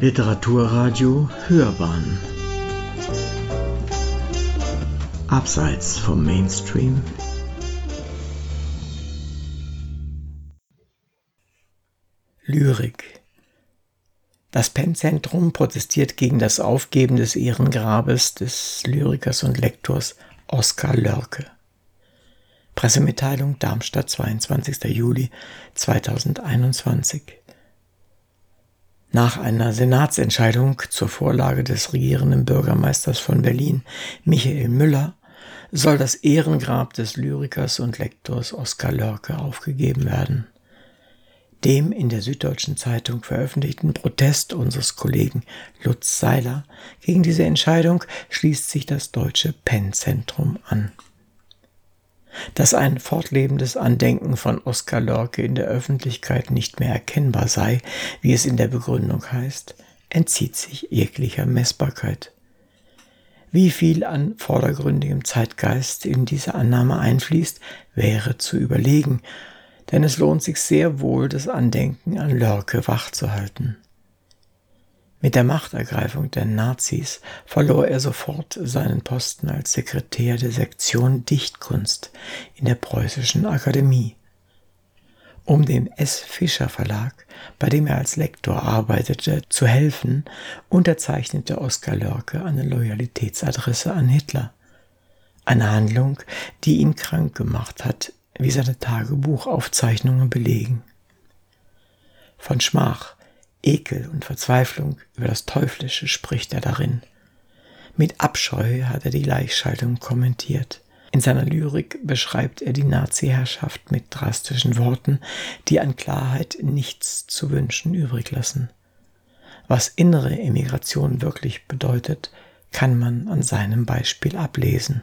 Literaturradio Hörbahn Abseits vom Mainstream Lyrik Das Pennzentrum protestiert gegen das Aufgeben des Ehrengrabes des Lyrikers und Lektors Oskar Lörke. Pressemitteilung Darmstadt, 22. Juli 2021 nach einer Senatsentscheidung zur Vorlage des regierenden Bürgermeisters von Berlin, Michael Müller, soll das Ehrengrab des Lyrikers und Lektors Oskar Lörke aufgegeben werden. Dem in der Süddeutschen Zeitung veröffentlichten Protest unseres Kollegen Lutz Seiler gegen diese Entscheidung schließt sich das Deutsche Pennzentrum an. Dass ein fortlebendes Andenken von Oskar Lorke in der Öffentlichkeit nicht mehr erkennbar sei, wie es in der Begründung heißt, entzieht sich jeglicher Messbarkeit. Wie viel an vordergründigem Zeitgeist in diese Annahme einfließt, wäre zu überlegen, denn es lohnt sich sehr wohl, das Andenken an Lörke wachzuhalten. Mit der Machtergreifung der Nazis verlor er sofort seinen Posten als Sekretär der Sektion Dichtkunst in der Preußischen Akademie. Um dem S. Fischer Verlag, bei dem er als Lektor arbeitete, zu helfen, unterzeichnete Oskar Lörke eine Loyalitätsadresse an Hitler. Eine Handlung, die ihn krank gemacht hat, wie seine Tagebuchaufzeichnungen belegen. Von Schmach Ekel und Verzweiflung über das Teuflische spricht er darin. Mit Abscheu hat er die Gleichschaltung kommentiert. In seiner Lyrik beschreibt er die Nazi-Herrschaft mit drastischen Worten, die an Klarheit nichts zu wünschen übrig lassen. Was innere Emigration wirklich bedeutet, kann man an seinem Beispiel ablesen.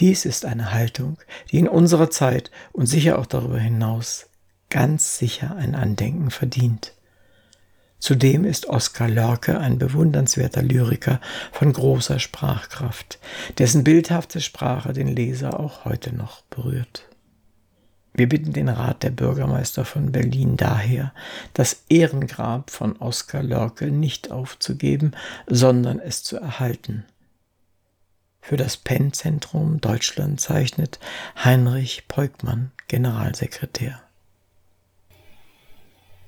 Dies ist eine Haltung, die in unserer Zeit und sicher auch darüber hinaus ganz sicher ein Andenken verdient. Zudem ist Oskar Lörke ein bewundernswerter Lyriker von großer Sprachkraft, dessen bildhafte Sprache den Leser auch heute noch berührt. Wir bitten den Rat der Bürgermeister von Berlin daher, das Ehrengrab von Oskar Lörke nicht aufzugeben, sondern es zu erhalten. Für das Penn-Zentrum Deutschland zeichnet Heinrich Peukmann, Generalsekretär.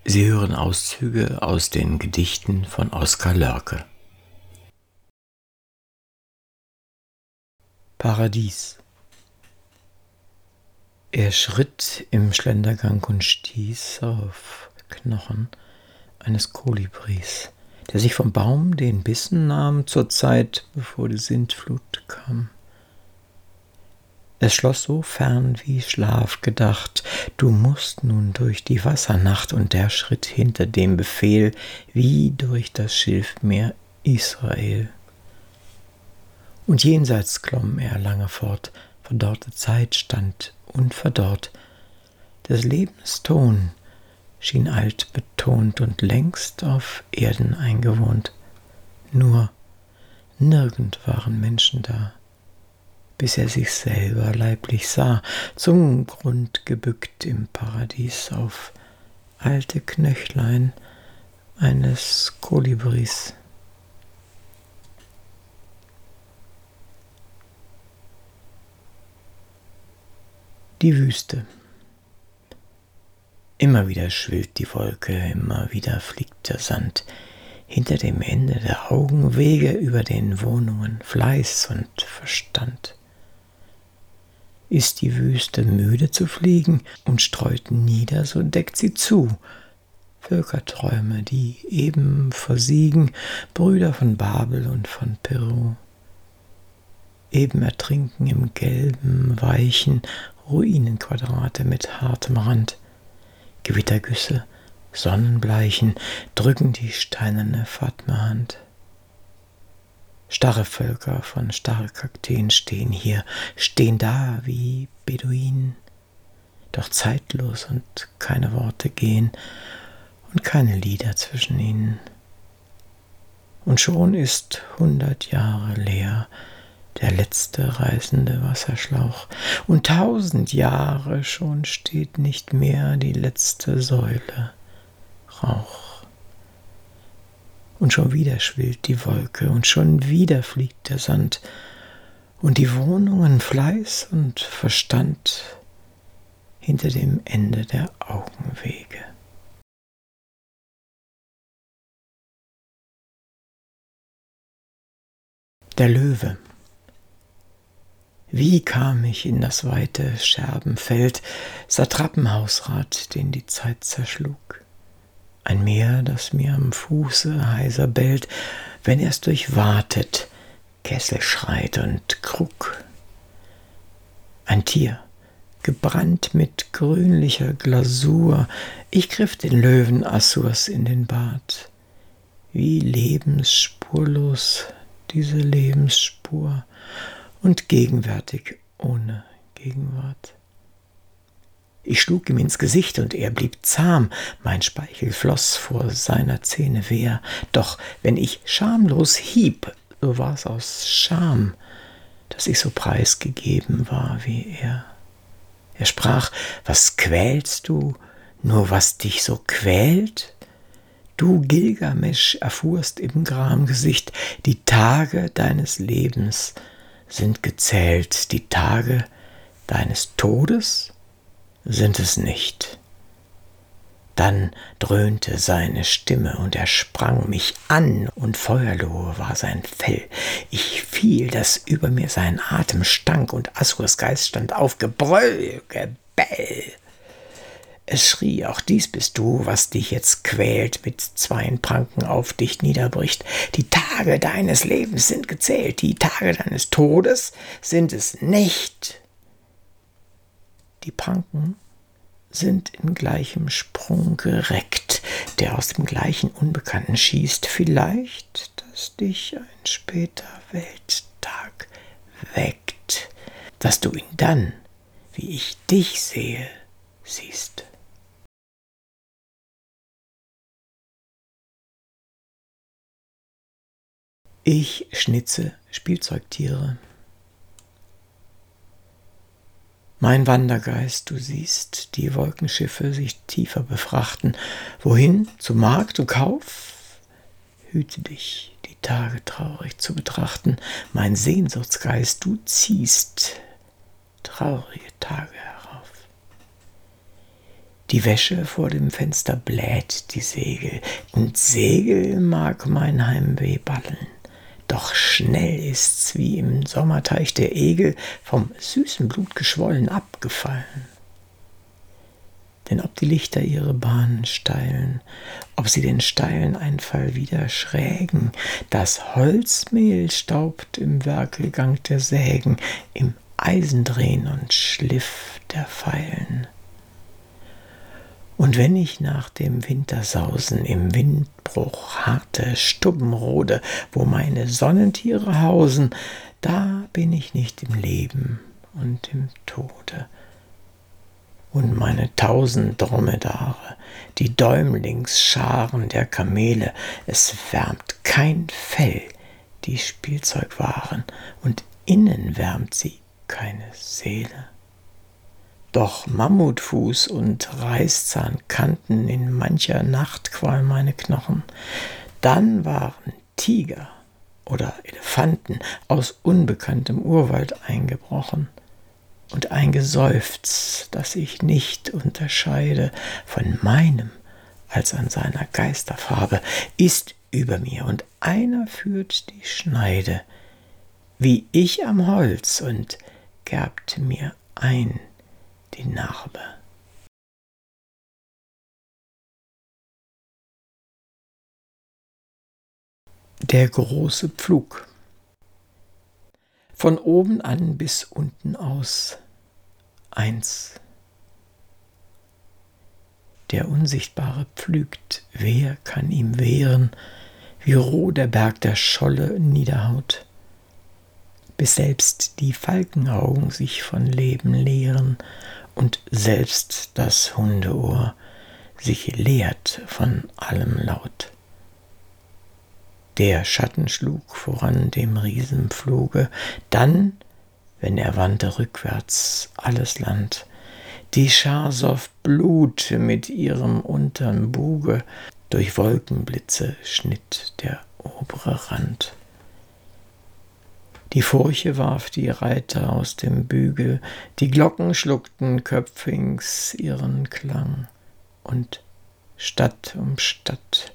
Sie hören Auszüge aus den Gedichten von Oskar Lörke. Paradies Er schritt im Schlendergang und stieß auf Knochen eines Kolibris, der sich vom Baum den Bissen nahm zur Zeit, bevor die Sintflut kam. Es schloss so fern wie Schlaf gedacht, du musst nun durch die Wassernacht, und der schritt hinter dem Befehl wie durch das Schilfmeer Israel. Und jenseits klomm er lange fort, verdorrte Zeit stand unverdorrt, des Lebens Ton schien alt betont und längst auf Erden eingewohnt. Nur nirgend waren Menschen da bis er sich selber leiblich sah, zum Grund gebückt im Paradies auf alte Knöchlein eines Kolibris. Die Wüste. Immer wieder schwillt die Wolke, immer wieder fliegt der Sand hinter dem Ende der Augenwege über den Wohnungen Fleiß und Verstand ist die Wüste müde zu fliegen und streut nieder, so deckt sie zu. Völkerträume, die eben versiegen, Brüder von Babel und von Peru. Eben ertrinken im gelben, weichen Ruinenquadrate mit hartem Rand. Gewittergüsse, Sonnenbleichen drücken die steinerne Fatma-Hand. Starre Völker von Starrkakteen stehen hier, stehen da wie Beduinen, doch zeitlos und keine Worte gehen und keine Lieder zwischen ihnen. Und schon ist hundert Jahre leer der letzte reißende Wasserschlauch, und tausend Jahre schon steht nicht mehr die letzte Säule Rauch. Und schon wieder schwillt die Wolke und schon wieder fliegt der Sand und die Wohnungen Fleiß und Verstand hinter dem Ende der Augenwege. Der Löwe. Wie kam ich in das weite Scherbenfeld, Satrappenhausrat, den die Zeit zerschlug? Ein Meer, das mir am Fuße heiser bellt, wenn er's durchwatet, Kessel schreit und Krug. Ein Tier, gebrannt mit grünlicher Glasur, ich griff den Löwen Assurs in den Bart. Wie lebensspurlos diese Lebensspur und gegenwärtig ohne Gegenwart. Ich schlug ihm ins Gesicht und er blieb zahm, mein Speichel floss vor seiner Zähne wehr, doch wenn ich schamlos hieb, so war's aus Scham, dass ich so preisgegeben war wie er. Er sprach, was quälst du, nur was dich so quält? Du Gilgamesch erfuhrst im Gramgesicht, die Tage deines Lebens sind gezählt, die Tage deines Todes sind es nicht. Dann dröhnte seine Stimme und er sprang mich an und feuerlohe war sein Fell. Ich fiel, dass über mir sein Atem stank und Assurs Geist stand auf Gebrüll, Gebell. Es schrie, auch dies bist du, was dich jetzt quält, mit zweien Pranken auf dich niederbricht. Die Tage deines Lebens sind gezählt, die Tage deines Todes sind es nicht. Die Pranken sind in gleichem Sprung gereckt, der aus dem gleichen Unbekannten schießt, vielleicht, dass dich ein später Welttag weckt, dass du ihn dann, wie ich dich sehe, siehst. Ich schnitze Spielzeugtiere. Mein Wandergeist, du siehst die Wolkenschiffe sich tiefer befrachten. Wohin? Zu Markt und Kauf? Hüte dich, die Tage traurig zu betrachten. Mein Sehnsuchtsgeist, du ziehst traurige Tage herauf. Die Wäsche vor dem Fenster bläht die Segel, und Segel mag mein Heimweh ballen. Doch schnell ist's wie im Sommerteich der Egel vom süßen Blut geschwollen abgefallen. Denn ob die Lichter ihre Bahnen steilen, ob sie den steilen Einfall wieder schrägen, das Holzmehl staubt im Werkelgang der Sägen, im Eisendrehen und Schliff der Pfeilen. Und wenn ich nach dem Wintersausen im Windbruch harte Stubbenrode, wo meine Sonnentiere hausen, da bin ich nicht im Leben und im Tode. Und meine tausend Dromedare, die Däumlingsscharen der Kamele, es wärmt kein Fell, die Spielzeug waren, und innen wärmt sie keine Seele. Doch Mammutfuß und Reißzahn kannten in mancher Nachtqual meine Knochen. Dann waren Tiger oder Elefanten aus unbekanntem Urwald eingebrochen und ein Geseufz, das ich nicht unterscheide von meinem als an seiner Geisterfarbe, ist über mir und einer führt die Schneide, wie ich am Holz und gerbt mir ein die Narbe. Der große Pflug. Von oben an bis unten aus. Eins. Der Unsichtbare pflügt, wer kann ihm wehren, wie roh der Berg der Scholle niederhaut, bis selbst die Falkenaugen sich von Leben leeren und selbst das Hundeohr sich leert von allem Laut. Der Schatten schlug voran dem Riesenpfluge, dann, wenn er wandte rückwärts alles Land, Die Scharsow Blut mit ihrem untern Buge, durch Wolkenblitze schnitt der obere Rand. Die Furche warf die Reiter aus dem Bügel, die Glocken schluckten köpfings ihren Klang, und Stadt um Stadt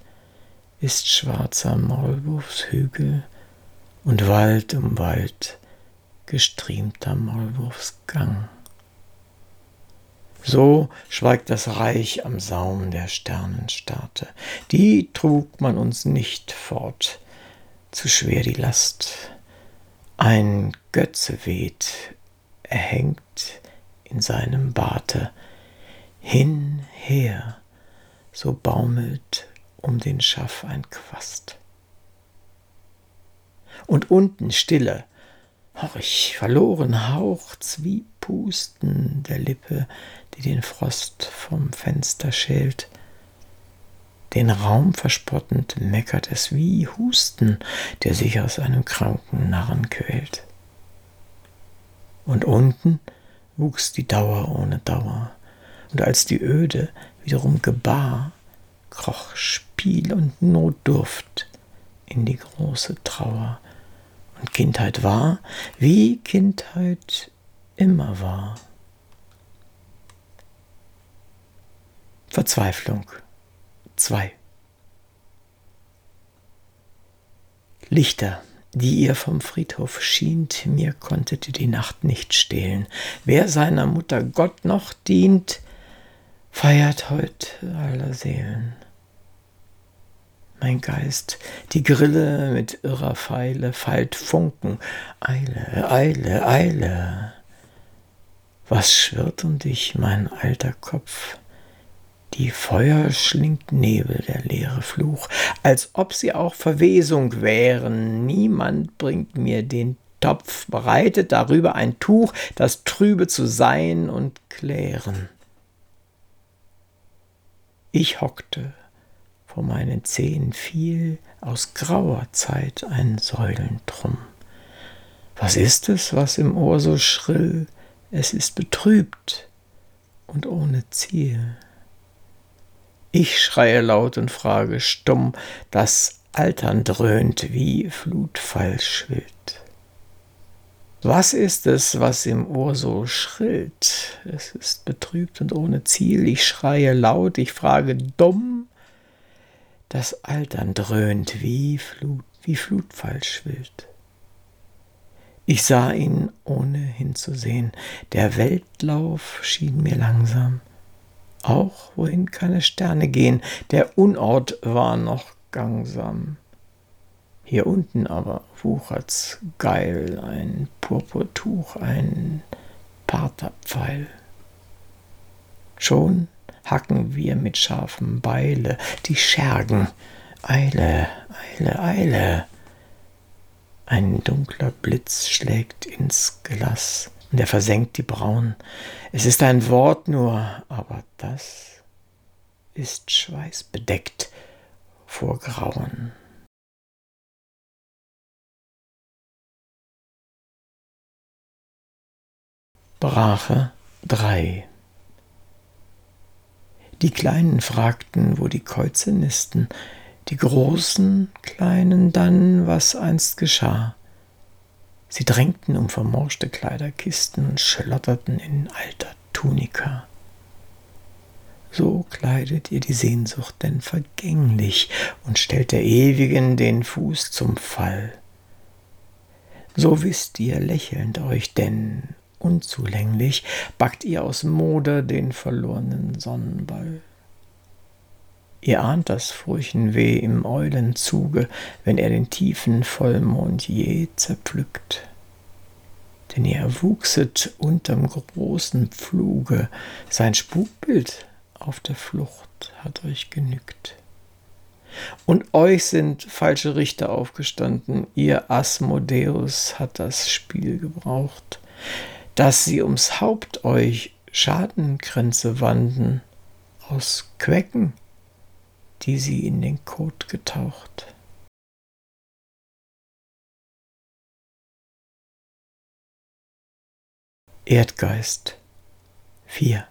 ist schwarzer Maulwurfshügel und Wald um Wald gestriemter Maulwurfsgang. So schweigt das Reich am Saum der Sternenstaate. Die trug man uns nicht fort, zu schwer die Last. Ein Götze weht, er hängt in seinem Barte. Hin, her, so baumelt um den Schaff ein Quast. Und unten Stille, horch, verloren haucht's wie Pusten der Lippe, die den Frost vom Fenster schält. Den Raum verspottend meckert es wie Husten, der sich aus einem kranken Narren quält. Und unten wuchs die Dauer ohne Dauer, und als die Öde wiederum gebar, kroch Spiel und Notdurft in die große Trauer. Und Kindheit war, wie Kindheit immer war. Verzweiflung 2 Lichter, die ihr vom Friedhof schient, mir konntet ihr die Nacht nicht stehlen. Wer seiner Mutter Gott noch dient, feiert heut aller Seelen. Mein Geist, die Grille mit irrer Pfeile feilt Funken. Eile, Eile, Eile. Was schwirrt um dich, mein alter Kopf? Die Feuer schlingt Nebel, der leere Fluch, als ob sie auch Verwesung wären. Niemand bringt mir den Topf, bereitet darüber ein Tuch, das trübe zu sein und klären. Ich hockte, vor meinen Zehen fiel aus grauer Zeit ein Säulentrum. Was ist es, was im Ohr so schrill? Es ist betrübt und ohne Ziel. Ich schreie laut und frage stumm, das Altern dröhnt wie Flutfall schwillt. Was ist es, was im Ohr so schrillt? Es ist betrübt und ohne Ziel. Ich schreie laut, ich frage dumm. Das Altern dröhnt wie Flut, wie Flutfall schwillt. Ich sah ihn, ohne hinzusehen. Der Weltlauf schien mir langsam auch wohin keine Sterne gehen. Der Unort war noch gangsam. Hier unten aber wuchert's geil, ein Purpurtuch, ein Partherpfeil. Schon hacken wir mit scharfem Beile die Schergen. Eile, Eile, Eile. Ein dunkler Blitz schlägt ins Gelass und er versenkt die Brauen. Es ist ein Wort nur, aber das ist schweißbedeckt vor Grauen. Brache 3 Die Kleinen fragten, wo die Käuze nisten, die Großen, Kleinen dann, was einst geschah. Sie drängten um vermorschte Kleiderkisten und schlotterten in alter Tunika. So kleidet ihr die Sehnsucht denn vergänglich und stellt der Ewigen den Fuß zum Fall. So wisst ihr lächelnd euch denn unzulänglich, backt ihr aus Moder den verlorenen Sonnenball. Ihr ahnt das Furchenweh im Eulenzuge, wenn er den tiefen Vollmond je zerpflückt. Denn ihr erwuchset unterm großen Pfluge, sein Spukbild auf der Flucht hat euch genügt. Und euch sind falsche Richter aufgestanden, ihr Asmodeus hat das Spiel gebraucht, dass sie ums Haupt euch Schadenkränze wanden, aus Quecken die sie in den Kot getaucht. Erdgeist 4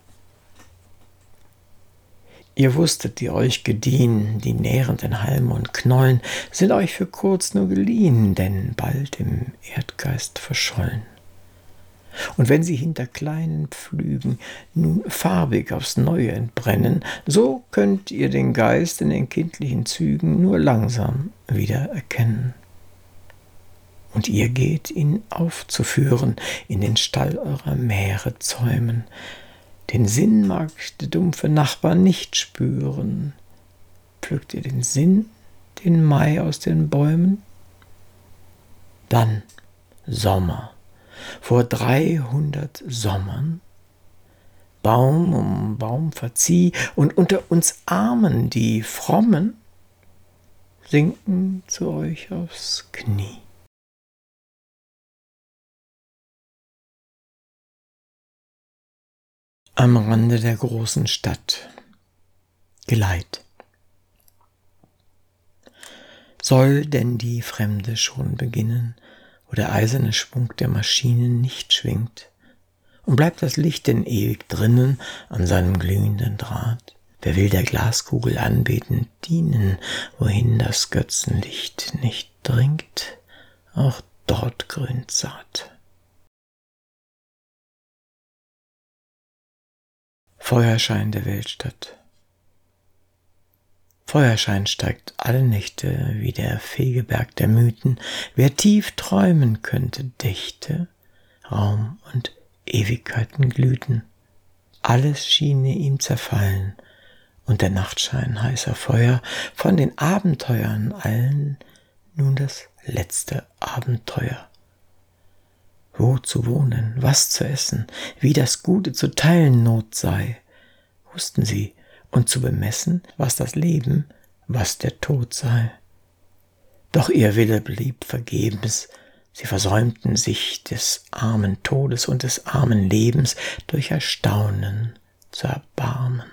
Ihr wusstet, die euch gediehen, die nährenden Halme und Knollen sind euch für kurz nur geliehen, denn bald im Erdgeist verschollen. Und wenn sie hinter kleinen Pflügen nun farbig aufs Neue entbrennen, so könnt ihr den Geist in den kindlichen Zügen nur langsam wieder erkennen. Und ihr geht ihn aufzuführen, in den Stall eurer Meere zäumen. Den Sinn mag der dumpfe Nachbar nicht spüren. Pflückt ihr den Sinn, den Mai aus den Bäumen? Dann Sommer vor dreihundert Sommern, Baum um Baum verzieh, und unter uns Armen die Frommen sinken zu euch aufs Knie. Am Rande der großen Stadt Geleit. Soll denn die Fremde schon beginnen, wo der eiserne Schwung der Maschinen nicht schwingt? Und bleibt das Licht denn ewig drinnen an seinem glühenden Draht? Wer will der Glaskugel anbeten dienen, wohin das Götzenlicht nicht dringt? Auch dort grünt Saat. Feuerschein der Weltstadt. Feuerschein steigt alle Nächte wie der Fegeberg der Mythen. Wer tief träumen könnte, dächte, Raum und Ewigkeiten glühten. Alles schiene ihm zerfallen, und der Nachtschein heißer Feuer von den Abenteuern allen nun das letzte Abenteuer. Wo zu wohnen, was zu essen, wie das Gute zu teilen Not sei, wussten sie, und zu bemessen, was das Leben, was der Tod sei. Doch ihr Wille blieb vergebens, sie versäumten sich des armen Todes und des armen Lebens durch Erstaunen zu erbarmen.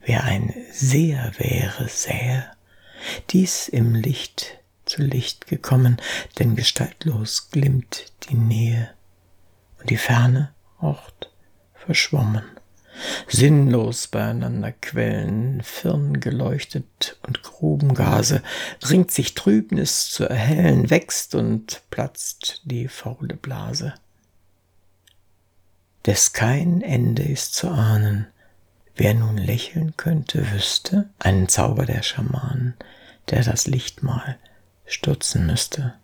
Wer ein Seher wäre, sähe, dies im Licht zu Licht gekommen, denn gestaltlos glimmt die Nähe und die Ferne Ort verschwommen sinnlos beieinander quellen, Firn geleuchtet und Grubengase, ringt sich Trübnis zu erhellen, wächst und platzt die faule Blase. Des kein Ende ist zu ahnen, wer nun lächeln könnte, wüsste einen Zauber der Schamanen, der das Lichtmal stürzen müsste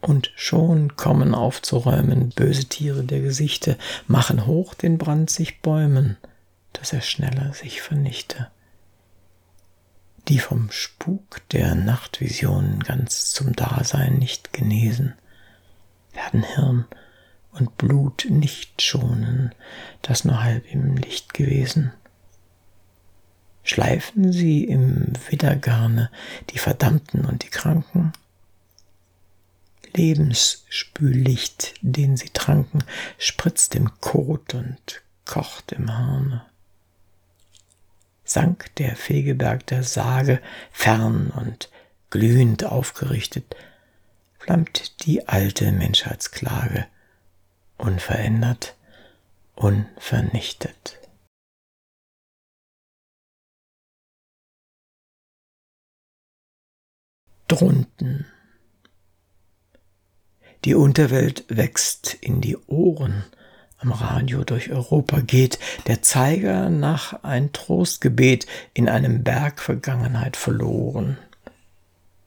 und schon kommen aufzuräumen böse Tiere der Gesichte, machen hoch den Brand sich bäumen, dass er schneller sich vernichte. Die vom Spuk der Nachtvisionen ganz zum Dasein nicht genesen, werden Hirn und Blut nicht schonen, das nur halb im Licht gewesen. Schleifen sie im Widdergarne die Verdammten und die Kranken, Lebensspüllicht, den sie tranken, spritzt im Kot und kocht im Harne. Sank der Fegeberg der Sage fern und glühend aufgerichtet, flammt die alte Menschheitsklage, unverändert, unvernichtet. Drunten die Unterwelt wächst in die Ohren. Am Radio durch Europa geht der Zeiger nach ein Trostgebet in einem Berg Vergangenheit verloren.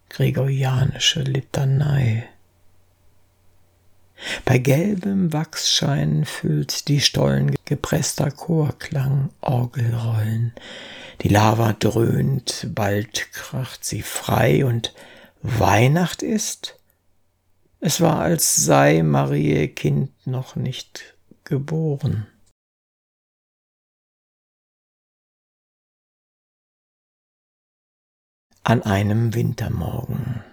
Gregorianische Litanei. Bei gelbem Wachsschein füllt die Stollen gepresster Chorklang Orgelrollen. Die Lava dröhnt, bald kracht sie frei und Weihnacht ist? Es war, als sei Marie Kind noch nicht geboren. An einem Wintermorgen.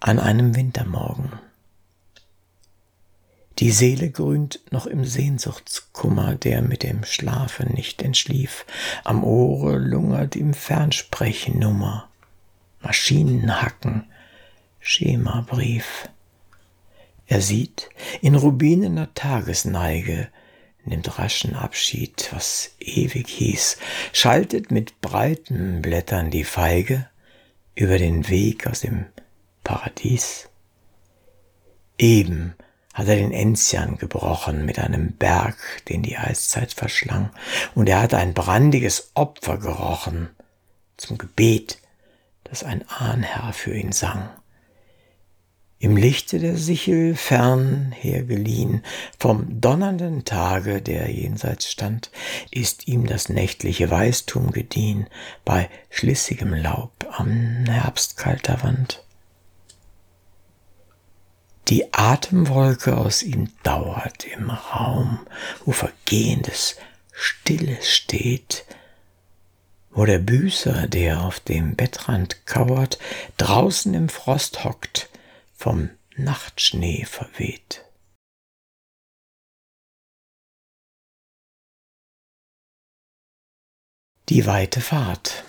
An einem Wintermorgen. Die Seele grünt noch im Sehnsuchtskummer, der mit dem Schlafe nicht entschlief. Am Ohre lungert ihm Fernsprechnummer. Maschinen hacken, Schemabrief. Er sieht in rubinener Tagesneige nimmt raschen Abschied, was ewig hieß, schaltet mit breiten Blättern die Feige über den Weg aus dem Paradies. Eben hat er den Enzian gebrochen mit einem Berg, den die Eiszeit verschlang, und er hat ein brandiges Opfer gerochen zum Gebet, das ein Ahnherr für ihn sang im Lichte der Sichel fern hergeliehen, vom donnernden Tage, der jenseits stand, ist ihm das nächtliche Weißtum gediehen, bei schlissigem Laub am herbstkalter Wand. Die Atemwolke aus ihm dauert im Raum, wo Vergehendes Stilles steht, wo der Büßer, der auf dem Bettrand kauert, draußen im Frost hockt, vom Nachtschnee verweht. Die weite Fahrt.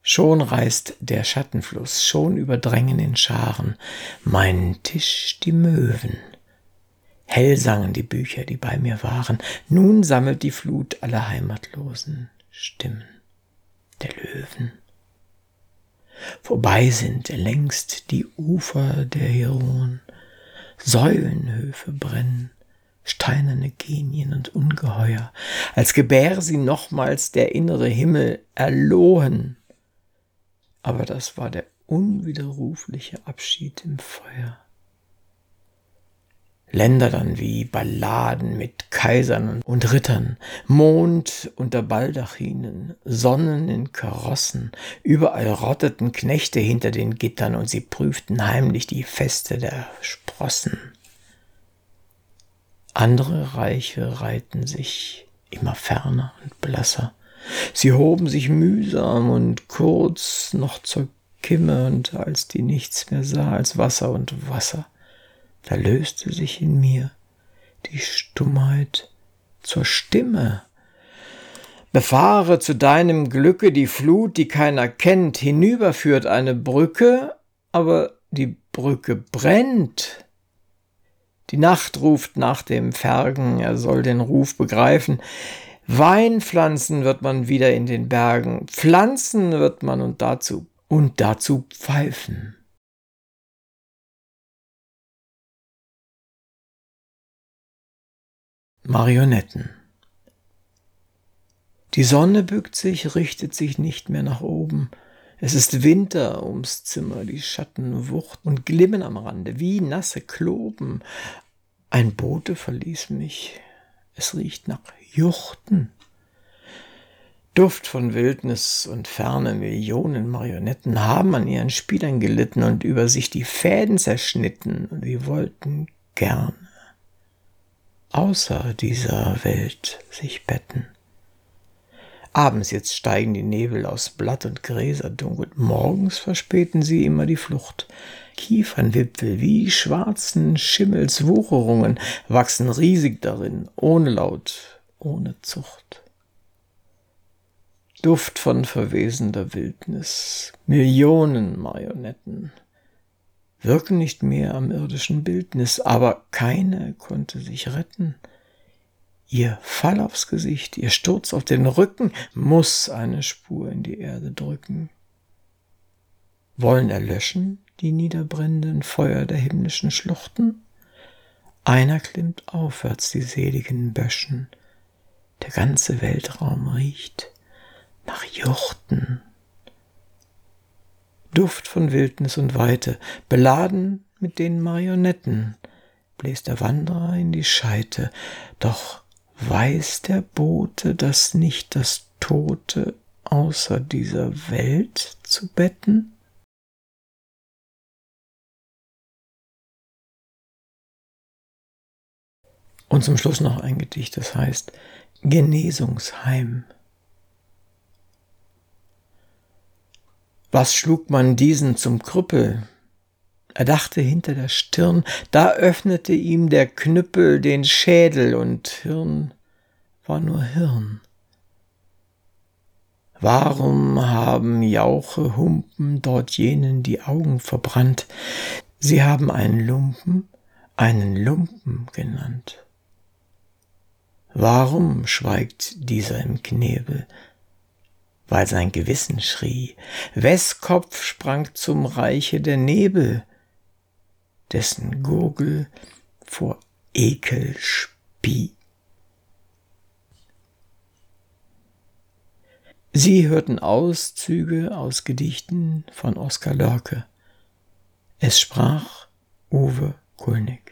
Schon reißt der Schattenfluss, schon überdrängen in Scharen meinen Tisch die Möwen. Hell sangen die Bücher, die bei mir waren, nun sammelt die Flut aller heimatlosen Stimmen der Löwen. Vorbei sind längst die Ufer der Heron, Säulenhöfe brennen, steinerne Genien und Ungeheuer, als gebär sie nochmals der innere Himmel erlohen. Aber das war der unwiderrufliche Abschied im Feuer. Länder dann wie Balladen mit Kaisern und Rittern, Mond unter Baldachinen, Sonnen in Karossen, überall rotteten Knechte hinter den Gittern und sie prüften heimlich die Feste der Sprossen. Andere Reiche reihten sich immer ferner und blasser. Sie hoben sich mühsam und kurz noch zur Kimme und als die nichts mehr sah als Wasser und Wasser da löste sich in mir die Stummheit zur Stimme. Befahre zu deinem Glücke die Flut, die keiner kennt, hinüberführt eine Brücke, aber die Brücke brennt. Die Nacht ruft nach dem Fergen, er soll den Ruf begreifen. Weinpflanzen wird man wieder in den Bergen, pflanzen wird man und dazu und dazu pfeifen. Marionetten. Die Sonne bückt sich, richtet sich nicht mehr nach oben. Es ist Winter ums Zimmer, die Schatten wuchten und glimmen am Rande wie nasse Kloben. Ein Bote verließ mich. Es riecht nach Juchten. Duft von Wildnis und Ferne, Millionen Marionetten haben an ihren Spielern gelitten und über sich die Fäden zerschnitten, und sie wollten gern außer dieser Welt sich betten. Abends jetzt steigen die Nebel aus Blatt und Gräser dunkel, morgens verspäten sie immer die Flucht. Kiefernwipfel wie schwarzen Schimmels Wucherungen wachsen riesig darin, ohne Laut, ohne Zucht. Duft von verwesender Wildnis, Millionen Marionetten, wirken nicht mehr am irdischen Bildnis, aber keine konnte sich retten. Ihr Fall aufs Gesicht, ihr Sturz auf den Rücken muss eine Spur in die Erde drücken. Wollen erlöschen die niederbrennenden Feuer der himmlischen Schluchten? Einer klimmt aufwärts die seligen Böschen, der ganze Weltraum riecht nach Juchten Duft von Wildnis und Weite, beladen mit den Marionetten, bläst der Wanderer in die Scheite, doch weiß der Bote, dass nicht das Tote außer dieser Welt zu betten? Und zum Schluss noch ein Gedicht, das heißt Genesungsheim. Was schlug man diesen zum Krüppel? Er dachte hinter der Stirn, da öffnete ihm der Knüppel den Schädel und Hirn war nur Hirn. Warum haben Jauche Humpen dort jenen die Augen verbrannt? Sie haben einen Lumpen einen Lumpen genannt. Warum schweigt dieser im Knebel? Weil sein Gewissen schrie. Wes Kopf sprang zum Reiche der Nebel, dessen Gurgel vor Ekel spie. Sie hörten Auszüge aus Gedichten von Oskar Lörke. Es sprach Uwe Kulnig.